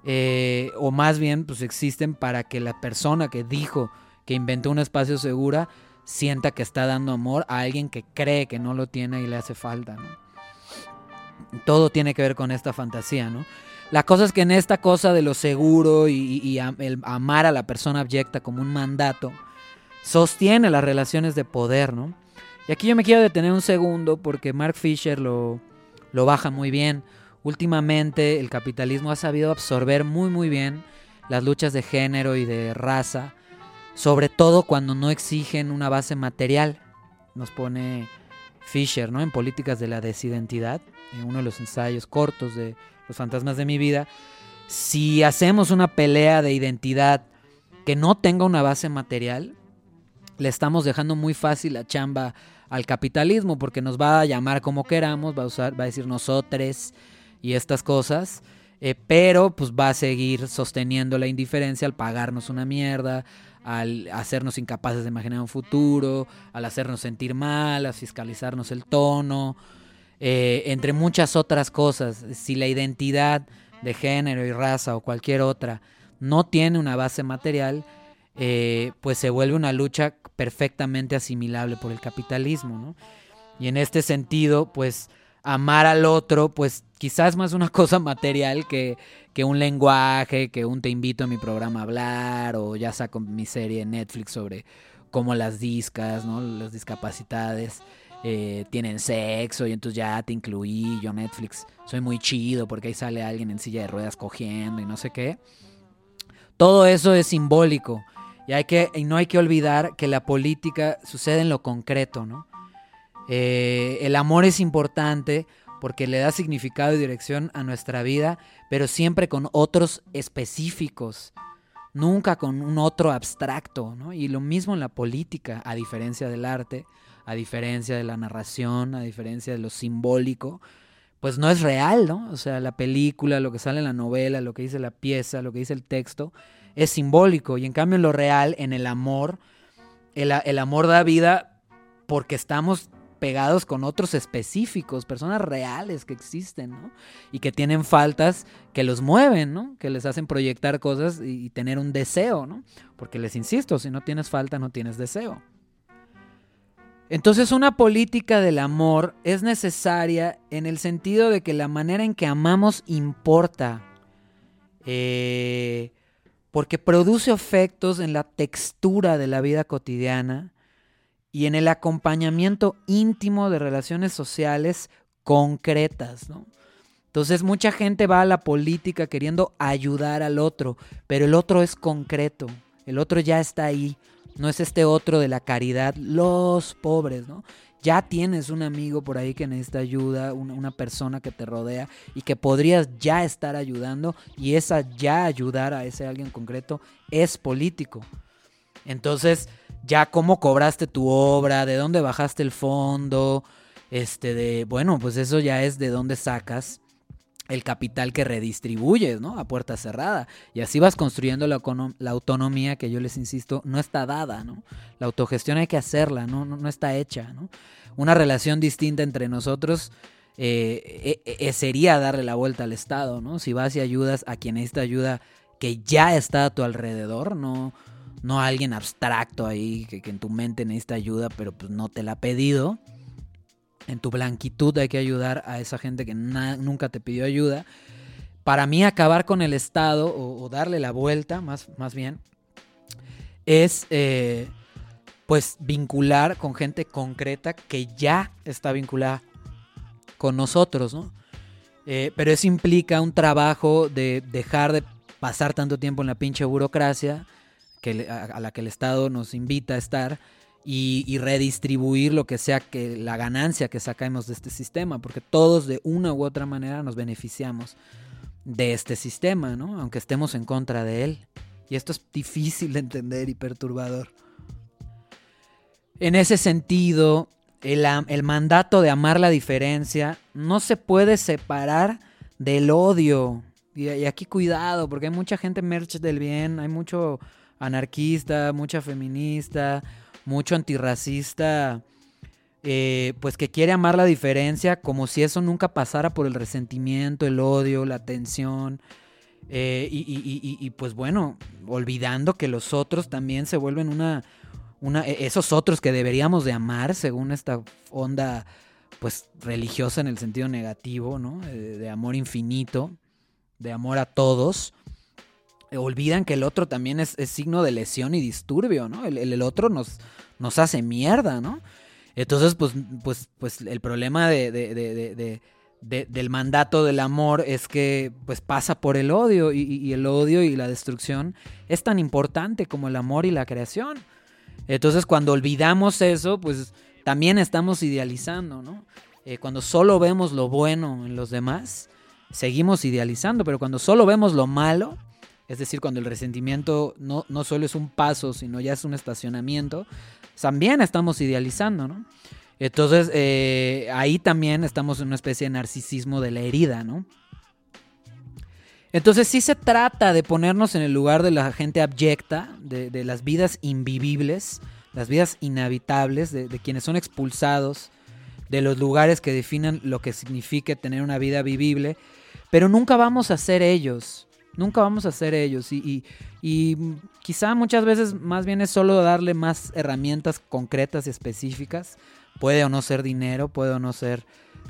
[SPEAKER 2] Eh, o más bien, pues existen para que la persona que dijo que inventó un espacio seguro sienta que está dando amor a alguien que cree que no lo tiene y le hace falta. Todo tiene que ver con esta fantasía, ¿no? La cosa es que en esta cosa de lo seguro y, el amar a la persona abyecta como un mandato, sostiene las relaciones de poder, ¿no? Y aquí yo me quiero detener un segundo porque Mark Fisher lo, lo baja muy bien. Últimamente el capitalismo ha sabido absorber muy muy bien las luchas de género y de raza, sobre todo cuando no exigen una base material. Nos pone Fisher, ¿no? En Políticas de la Desidentidad, en uno de los ensayos cortos de Los fantasmas de mi vida. Si hacemos una pelea de identidad que no tenga una base material, le estamos dejando muy fácil la chamba al capitalismo porque nos va a llamar como queramos, va a usar, va a decir nosotros y estas cosas, eh, pero pues va a seguir sosteniendo la indiferencia al pagarnos una mierda, al hacernos incapaces de imaginar un futuro, al hacernos sentir mal, a fiscalizarnos el tono, eh, entre muchas otras cosas. Si la identidad de género y raza o cualquier otra no tiene una base material, eh, pues se vuelve una lucha perfectamente asimilable por el capitalismo. ¿no? Y en este sentido, pues amar al otro, pues quizás más una (laughs) cosa material que, que un lenguaje, que un te invito a mi programa a hablar, o ya saco mi serie en Netflix sobre cómo las discas, ¿no? Las discapacidades eh, tienen sexo y entonces ya te incluí, yo Netflix soy muy chido porque ahí sale alguien en silla de ruedas cogiendo y no sé qué. Todo eso es simbólico y, hay que, y no hay que olvidar que la política sucede en lo concreto, ¿no? Eh, el amor es importante porque le da significado y dirección a nuestra vida, pero siempre con otros específicos, nunca con un otro abstracto, ¿no? Y lo mismo en la política, a diferencia del arte, a diferencia de la narración, a diferencia de lo simbólico, pues no es real, ¿no? O sea, la película, lo que sale en la novela, lo que dice la pieza, lo que dice el texto, es simbólico. Y en cambio en lo real, en el amor, el, el amor da vida porque estamos pegados con otros específicos, personas reales que existen, ¿no? Y que tienen faltas que los mueven, ¿no? Que les hacen proyectar cosas y, tener un deseo, ¿no? Porque les insisto, si no tienes falta, no tienes deseo. Entonces una política del amor es necesaria en el sentido de que la manera en que amamos importa, eh, porque produce efectos en la textura de la vida cotidiana y en el acompañamiento íntimo de relaciones sociales concretas. ¿no? Entonces mucha gente va a la política queriendo ayudar al otro, pero el otro es concreto, el otro ya está ahí. No es este otro de la caridad, los pobres, ¿no? Ya tienes un amigo por ahí que necesita ayuda, una, persona que te rodea y que podrías ya estar ayudando y esa ya ayudar a ese alguien concreto es político. Entonces, ya cómo cobraste tu obra, de dónde bajaste el fondo, este de, bueno, pues eso ya es de dónde sacas el capital que redistribuyes, ¿no? A puerta cerrada. Y así vas construyendo la, autonomía que yo les insisto, no está dada, ¿no? La autogestión hay que hacerla, no, no, está hecha, ¿no? Una relación distinta entre nosotros eh, eh, eh, sería darle la vuelta al Estado, ¿no? Si vas y ayudas a quien necesita ayuda que ya está a tu alrededor, no, no a alguien abstracto ahí que, en tu mente necesita ayuda, pero pues no te la ha pedido en tu blanquitud hay que ayudar a esa gente que nunca te pidió ayuda. Para mí acabar con el Estado o, darle la vuelta, más, más bien, es eh, pues vincular con gente concreta que ya está vinculada con nosotros, ¿no? Eh, pero eso implica un trabajo de dejar de pasar tanto tiempo en la pinche burocracia a la que el Estado nos invita a estar y, redistribuir lo que sea que la ganancia que sacamos de este sistema, porque todos de una u otra manera nos beneficiamos de este sistema, ¿no? Aunque estemos en contra de él. Y esto es difícil de entender y perturbador. En ese sentido, el, mandato de amar la diferencia no se puede separar del odio. Y aquí cuidado, porque hay mucha gente merch del bien, hay mucho anarquista, mucha feminista, mucho antirracista, eh, pues que quiere amar la diferencia como si eso nunca pasara por el resentimiento, el odio, la tensión. Eh, y, pues bueno, olvidando que los otros también se vuelven una, e, esos otros que deberíamos de amar según esta onda pues religiosa en el sentido negativo, ¿no? De, amor infinito, de amor a todos. Olvidan que el otro también es, signo de lesión y disturbio, ¿no? el otro nos, hace mierda, ¿no? Entonces, pues, pues, pues el problema de, del mandato del amor es que pues pasa por el odio y, el odio y la destrucción es tan importante como el amor y la creación. Entonces, cuando olvidamos eso, pues también estamos idealizando, ¿no? Eh, cuando solo vemos lo bueno en los demás, seguimos idealizando, pero cuando solo vemos lo malo, es decir, cuando el resentimiento no, no solo es un paso, sino ya es un estacionamiento, también estamos idealizando, ¿no? Entonces, eh, ahí también estamos en una especie de narcisismo de la herida, ¿no? Entonces sí se trata de ponernos en el lugar de la gente abyecta, de, las vidas invivibles, las vidas inhabitables, de, de, quienes son expulsados de los lugares que definen lo que significa tener una vida vivible, pero nunca vamos a ser ellos. Nunca vamos a ser ellos. Y, quizá muchas veces más bien es solo darle más herramientas concretas y específicas. Puede o no ser dinero, puede o no ser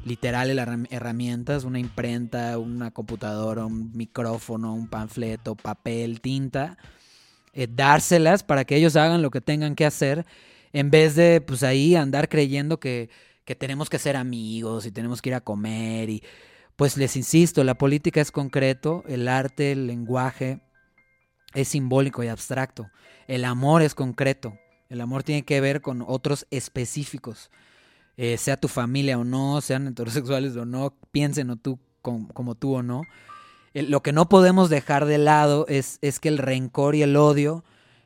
[SPEAKER 2] literal herramientas, una imprenta, una computadora, un micrófono, un panfleto, papel, tinta, eh, dárselas para que ellos hagan lo que tengan que hacer, en vez de pues ahí andar creyendo que, que tenemos que ser amigos y tenemos que ir a comer y pues les insisto, la política es concreto, el arte, el lenguaje es simbólico y abstracto, el amor es concreto, el amor tiene que ver con otros específicos. Eh, sea tu familia o no, sean heterosexuales o no, piensen o tú como, tú o no. lo que no podemos dejar de lado es, es que el rencor y el odio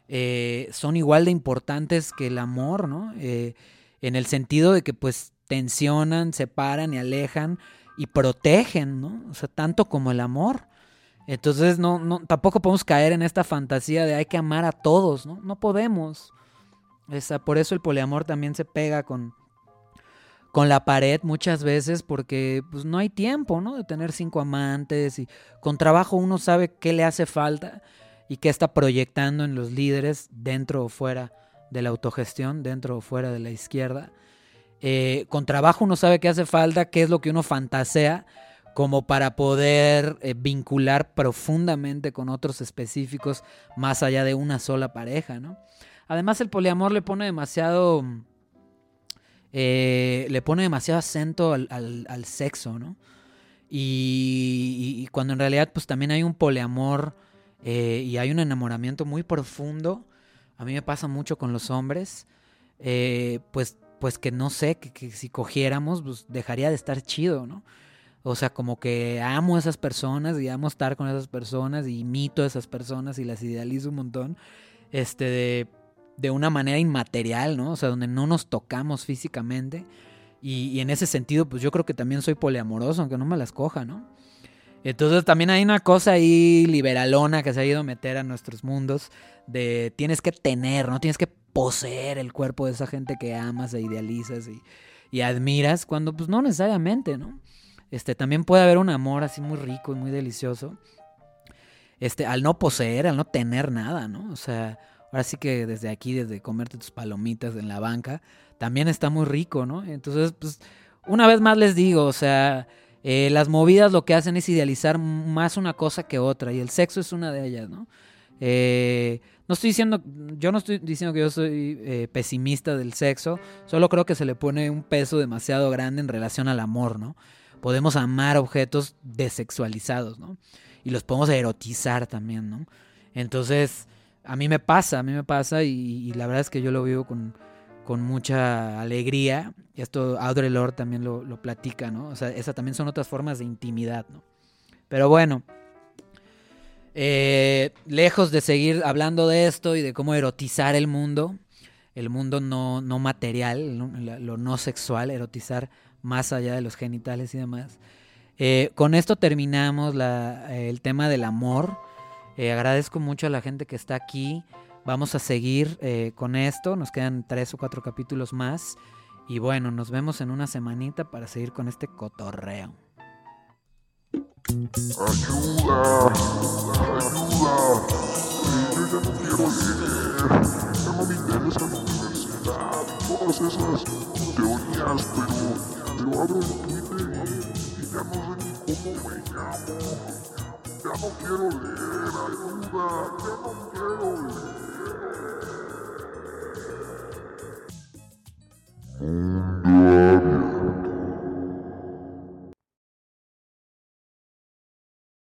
[SPEAKER 2] eh, son igual de importantes que el amor, ¿no? Eh, en el sentido de que pues tensionan, separan y alejan y protegen, ¿no? O sea, tanto como el amor. Entonces no, no, tampoco podemos caer en esta fantasía de hay que amar a todos, ¿no? No podemos. Esa, por eso el poliamor también se pega con, con la pared muchas veces porque pues no hay tiempo, ¿no? De tener cinco amantes y con trabajo uno sabe qué le hace falta y qué está proyectando en los líderes dentro o fuera de la autogestión, dentro o fuera de la izquierda. Eh, con trabajo uno sabe qué hace falta, qué es lo que uno fantasea como para poder eh, vincular profundamente con otros específicos más allá de una sola pareja, ¿no? Además el poliamor le pone demasiado eh, le pone demasiado acento al, sexo, ¿no? Y, cuando en realidad pues también hay un poliamor y hay un enamoramiento muy profundo, a mí me pasa mucho con los hombres, pues, pues que no sé, que, si cogiéramos pues dejaría de estar chido, ¿no? O sea, como que amo a esas personas y amo estar con esas personas y imito a esas personas y las idealizo un montón. Este, de, de una manera inmaterial, ¿no? O sea, donde no nos tocamos físicamente. Y, en ese sentido, pues yo creo que también soy poliamoroso, aunque no me las coja, ¿no? Entonces también hay una cosa ahí liberalona que se ha ido a meter a nuestros mundos de tienes que tener, ¿no? Tienes que poseer el cuerpo de esa gente que amas e idealizas y, y admiras, cuando pues no necesariamente, ¿no? Este, también puede haber un amor así muy rico y muy delicioso. Este, al no poseer, al no tener nada, ¿no? O sea, Ahora sí que desde aquí, desde comerte tus palomitas en la banca, también está muy rico, ¿no? Entonces, pues, una vez más les digo, o sea, eh, las movidas lo que hacen es idealizar más una cosa que otra, y el sexo es una de ellas, ¿no? Eh, no estoy diciendo, yo no estoy diciendo que yo soy eh, pesimista del sexo, solo creo que se le pone un peso demasiado grande en relación al amor, ¿no? Podemos amar objetos desexualizados, ¿no? Y los podemos erotizar también, ¿no? Entonces, a mí me pasa, a mí me pasa y, la verdad es que yo lo vivo con, mucha alegría. Y esto Audre Lorde también lo, platica, ¿no? O sea, esas también son otras formas de intimidad, ¿no? Pero bueno, eh, lejos de seguir hablando de esto y de cómo erotizar el mundo, el mundo no, material, lo no sexual, erotizar más allá de los genitales y demás. Eh, con esto terminamos el tema del amor. Eh, agradezco mucho a la gente que está aquí. Vamos a seguir con esto. Nos quedan tres o cuatro capítulos más. Y bueno, nos vemos en una semanita para seguir con este cotorreo.
[SPEAKER 1] Ayuda, ayuda. yo ya no quiero leer. Ya no me interesa la universidad. Todas esas teorías, pero, pero abro el Twitter y, y ya no sé ni cómo me llamo. Ya no quiero leer, ayuda, ya no quiero leer.